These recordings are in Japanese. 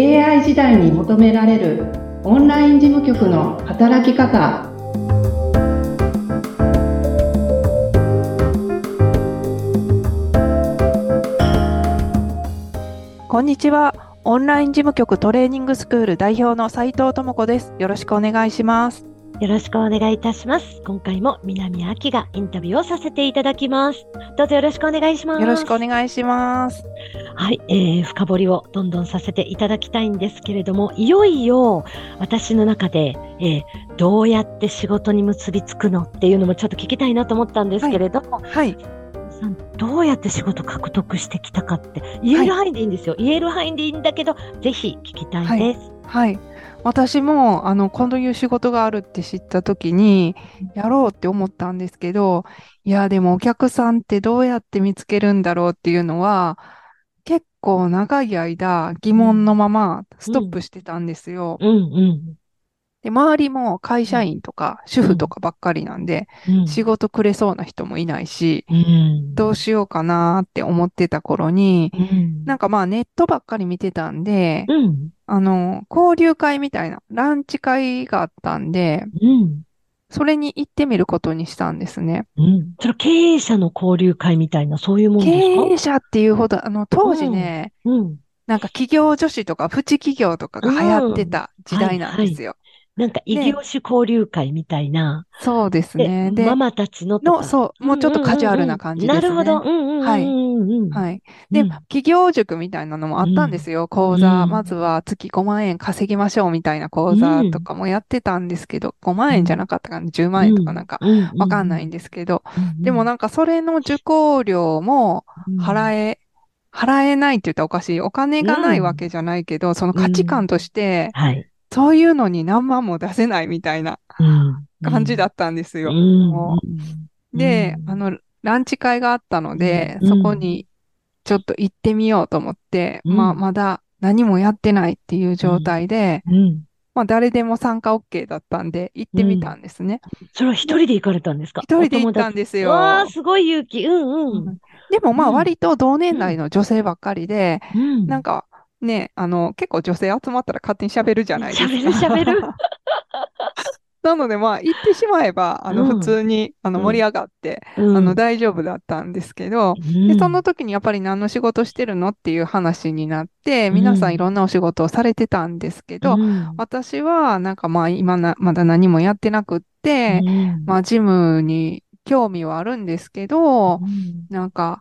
AI 時代に求められるオンライン事務局の働き方こんにちは。オンライン事務局トレーニングスクール代表の斉藤智子です。よろしくお願いします。よろしくお願いいたします。今回も南明がインタビューをさせていただきます。どうぞよろしくお願いします。よろしくお願いします。はい、えー、深掘りをどんどんさせていただきたいんですけれども、いよいよ私の中で、えー、どうやって仕事に結びつくのっていうのもちょっと聞きたいなと思ったんですけれども、はい。さんどうやって仕事獲得してきたかって言える範囲でいいんですよ。言える範囲でいいんだけど、ぜひ聞きたいです。はい。私も、あの、こういう仕事があるって知ったときに、やろうって思ったんですけど、いや、でもお客さんってどうやって見つけるんだろうっていうのは、結構長い間疑問のままストップしてたんですよ。うんうん。で、周りも会社員とか主婦とかばっかりなんで、うん、仕事くれそうな人もいないし、うん、どうしようかなって思ってた頃に、うん、なんかまあネットばっかり見てたんで、うん、あの、交流会みたいなランチ会があったんで、うん、それに行ってみることにしたんですね。うん。それ経営者の交流会みたいな、そういうもんですか？経営者っていうほど、あの、当時ね、うん。なんか企業女子とかプチ企業とかが流行ってた時代なんですよ。なんか異業種交流会みたいな。そうですね。で、ママたちのとの、か。そう、もうちょっとカジュアルな感じですね。なるほど。はい。はい。で、企業塾みたいなのもあったんですよ。講座。まずは月5万円稼ぎましょうみたいな講座とかもやってたんですけど、5万円じゃなかったかな ?10 万円とかなんかわかんないんですけど、でもなんかそれの受講料も払え、払えないって言ったらおかしい。お金がないわけじゃないけど、その価値観として、そういうのに何万も出せないみたいな感じだったんですよ。で、あの、ランチ会があったので、そこにちょっと行ってみようと思って、まあ、まだ何もやってないっていう状態で、まあ、誰でも参加 OK だったんで、行ってみたんですね。それは一人で行かれたんですか？一人で行ったんですよ。わあ、すごい勇気。うんうん。でもまあ、割と同年代の女性ばっかりで、なんか、ね、あの、結構女性集まったら勝手に喋るじゃないですか。喋る喋る。なのでまあ、行ってしまえば、あの、普通に、あの、盛り上がって、あの、大丈夫だったんですけど、で、その時にやっぱり何の仕事してるのっていう話になって、皆さんいろんなお仕事をされてたんですけど、私はなんかまあ、今な、まだ何もやってなくって、まあ、ジムに興味はあるんですけど、なんか、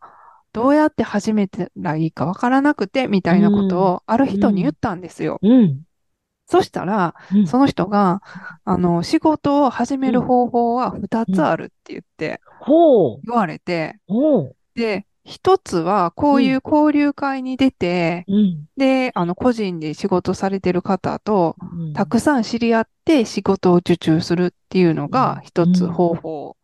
どうやって始めたらいいかわからなくて、みたいなことをある人に言ったんですよ。そしたら、その人が、あの、仕事を始める方法は2つあるって言って、言われて、で、一つは、こういう交流会に出て、で、あの、個人で仕事されてる方と、たくさん知り合って仕事を受注するっていうのが一つ方法。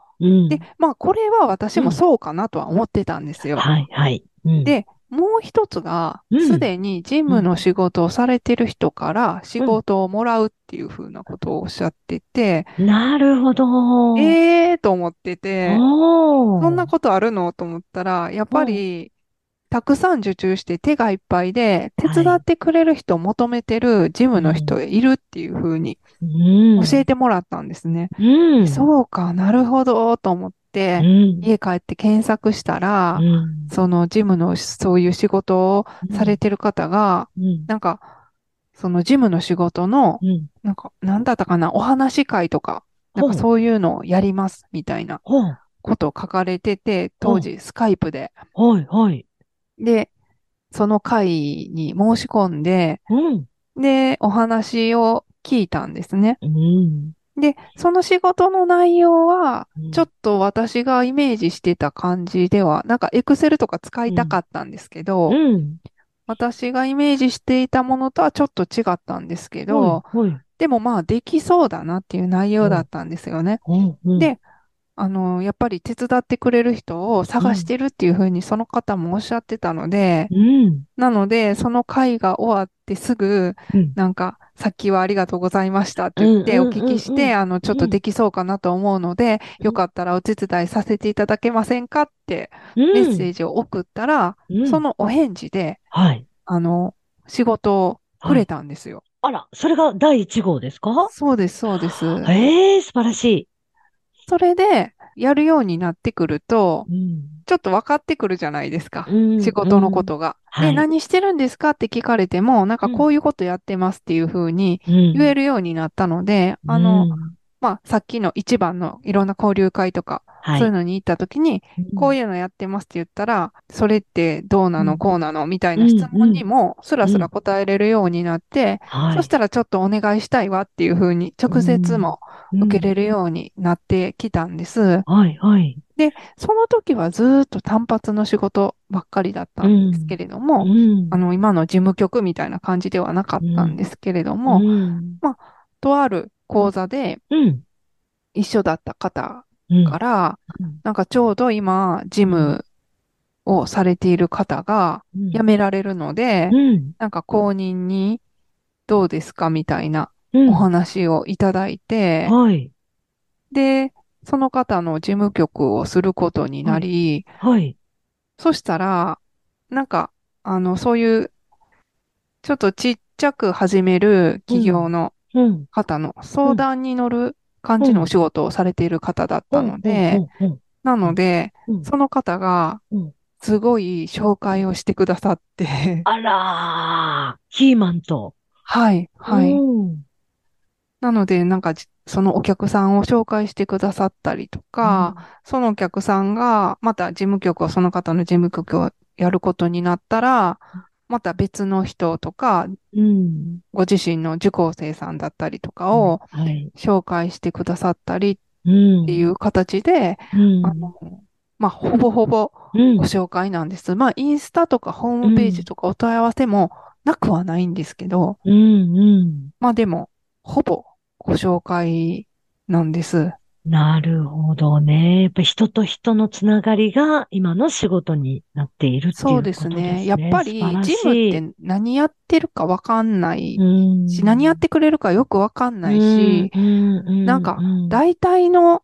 で、まあ、これは私もそうかなとは思ってたんですよ。はい、はい。で、もう一つが、すでに事務の仕事をされてる人から仕事をもらうっていうふうなことをおっしゃってて、なるほど。ええーと思ってて、そんなことあるの？と思ったら、やっぱり、たくさん受注して手がいっぱいで、手伝ってくれる人を求めてる事務の人いるっていうふうに教えてもらったんですね。うん、そうか、なるほど、と思って、うん、家帰って検索したら、うん、そのジムのそういう仕事をされてる方が、うん、なんか、そのジムの仕事の、なんか、なんだったかな、お話会とか、なんかそういうのをやります、みたいなことを書かれてて、当時スカイプで。はい、はい。で、その会に申し込んで、で、お話を聞いたんですね。で、その仕事の内容は、ちょっと私がイメージしてた感じでは、なんかエクセルとか使いたかったんですけど、うん。うん、私がイメージしていたものとはちょっと違ったんですけど、でもまあできそうだなっていう内容だったんですよね。で、あの、やっぱり手伝ってくれる人を探してるっていうふうにその方もおっしゃってたので、うん、なので、その会が終わってすぐ、なんか、さっきはありがとうございましたって言ってお聞きして、あの、ちょっとできそうかなと思うので、よかったらお手伝いさせていただけませんかってメッセージを送ったら、そのお返事で、はい。あの、仕事をくれたんですよ。あら、それが第1号ですか？そうです、そうです。ええ素晴らしい。それで、やるようになってくると、うん。ちょっと分かってくるじゃないですか。うん仕事のことが。で、はい。何してるんですかって聞かれても、なんかこういうことやってますっていうふうに言言えるようになったので、あの、、まあ、さっきの一番のいろんな交流会とか、はい、そういうのに行った時に、こういいうのやってますって言ったら、それってどうなの、うん。こうなのみたいな質問にも、スラスラ答えれるようになって、はい、そしたらちょっとお願いしたいわっていうふうに、直接も受けれる。るようになってきたんです。はい、はい。その時はずーっと単発の仕事ばっかりだったんですけれども、うんあの、今の事務局みたいな感じではなかったんですけれども、うんとある講座でうん。一緒だった方うんから、うんなんかちょうど今、事務をされている方がうん辞められるので、うん。なんか公認にどうですかみたいなうんお話をいただいて、はい。で、その方の事務局をすることになり、はい。そしたら、なんか、あの、そういう、ちょっとちっちゃく始める企業のうん。方の相談に乗る感じのお仕事をされている方だったので、なので、うん。その方がうん、すごい紹介をしてくださって、あらー、キーマンと。はい、はい。うんなので、なんかじ、そのお客さんを紹介してくださったりとか、そのお客さんが、また事務局を、その方の事務局をやることになったら、また別の人とか、うん。ご自身の受講生さんだったりとかをはい。紹介してくださったりうん。っていう形で、うん、あの、まあ、ほぼほぼうんご紹介なんです。まあ、インスタとかホームページとかお問い合わせもなくはないんですけど。まあでも、ほぼご紹介なんです。なるほどね。やっぱ人と人のつながりが今の仕事になっているっていうことそうですね。ですね。やっぱりジムって何やってるかわかんないうんし、何やってくれるかよくわかんないし、なんかうん大体のうん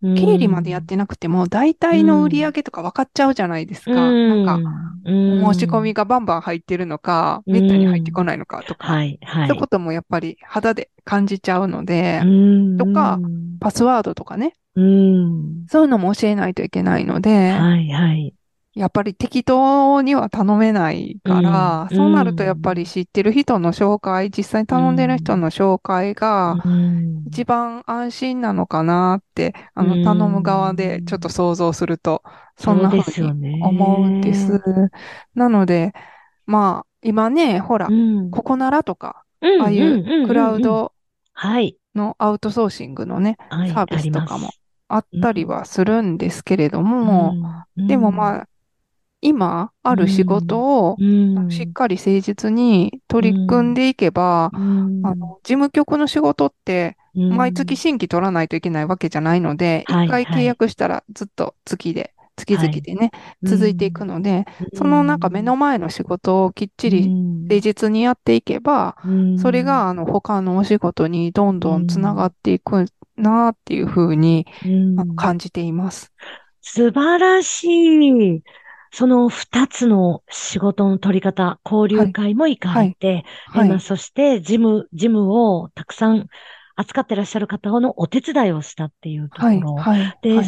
経理までやってなくても、大体の売り上げとか分かっちゃうじゃないですか。なんか、うん申し込みがバンバン入ってるのか、うんめったに入ってこないのかとか、はい、はい。そういうこともやっぱり肌で感じちゃうので、うんとか、パスワードとかね、うん。そういうのも教えないといけないので、はい、はい。やっぱり適当には頼めないから、うん。そうなるとやっぱり知ってる人の紹介、実際に頼んでる人の紹介がうん。一番安心なのかなって、あうん。の、頼む側でちょっと想像すると、そんな風に思うんです。なので、まあ、今ね、ほらう、ん。ココナラとか、うんああいうクラウドはい。のアウトソーシングのね、はいサービスとかもあったりはするんですけれども、うん。でもまあ、今ある仕事をうん。しっかり誠実に取り組んでいけば、うん。あの、事務局の仕事って、うん。毎月新規取らないといけないわけじゃないので、一、はい。回契約したらずっと月で、月々でね、うん続いていくので、そのなんか目の前の仕事をきっちり誠実にやっていけば、うん。それがあの他のお仕事にどんどんつながっていくなっていうふうに感じています。素晴らしい。その二つの仕事の取り方、交流会も行かれて、はいえまあ。そして事務、事務をたくさん扱ってらっしゃる方のお手伝いをしたっていうとこはい。ろ。はい。で、はい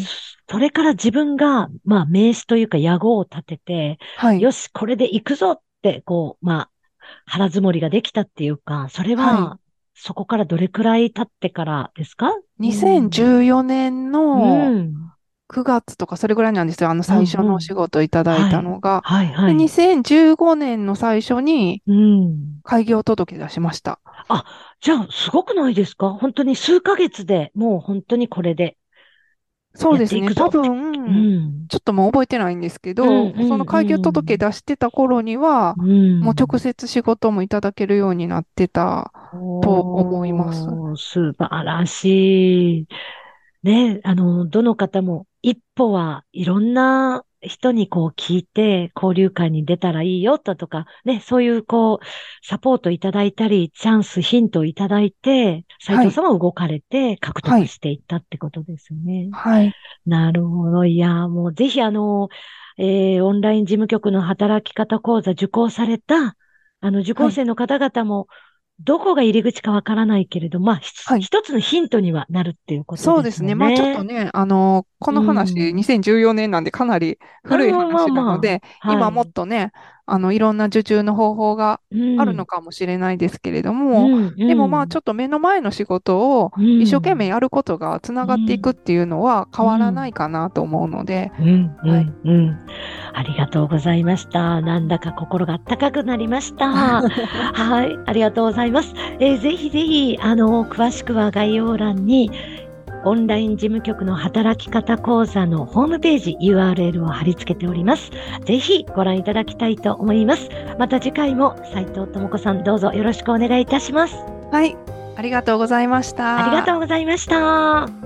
それから自分が、まあ、名刺というか、野号を立てて、はい。よし、これで行くぞって、こう、まあ、腹積もりができたっていうか、それは、はそこからどれくらい経ってからですか？2014年うのん。9月とかそれぐらいなんですよ。あの最初のお仕事いただいたのが。はい、はでい。2015年の最初にうん。開業届出しました。じゃあ、すごくないですか？本当に数ヶ月でもう本当にこれで。そうですね。多う分、ん。ちょっともう覚えてないんですけど、うんうんその開業届出してた頃には、うん。もう直接仕事もいただけるようになってた。と思います素晴らしい。ね、あの、どの方も一歩はいろんな人にこう聞いて交流会に出たらいいよだとか、ね、そういうこう、サポートいただいたり、チャンス、ヒントをいただいて、斉藤さんは動かれて獲得していったってことですよね。はい。なるほど。いや、もうぜひあの、えーオンライン事務局の働き方講座受講されたあの、受講生の方々も、どこが入り口かわからないけれど、まあ、はい、一つのヒントにはなるっていうことですね。そうですね。まあちょっとね、あの、この話、うん、2014年なんでかなり古い話なので、今もっとね、あの、いろんな受注の方法があるのかもしれないですけれども、うん、でもまあちょっと目の前の仕事を一生懸命やることがつながっていくっていうのは変わらないかなと思うので、うん、はい、うん。ありがとうございました。なんだか心が温かくなりました。はい、ありがとうございます。えー、ぜひぜひ、あの、詳しくは概要欄に、オンライン事務局の働き方講座のホームページ URL を貼り付けております。ぜひご覧いただきたいと思います。また次回も斉藤智子さんどうぞよろしくお願いいたします。はい、ありがとうございました。ありがとうございました。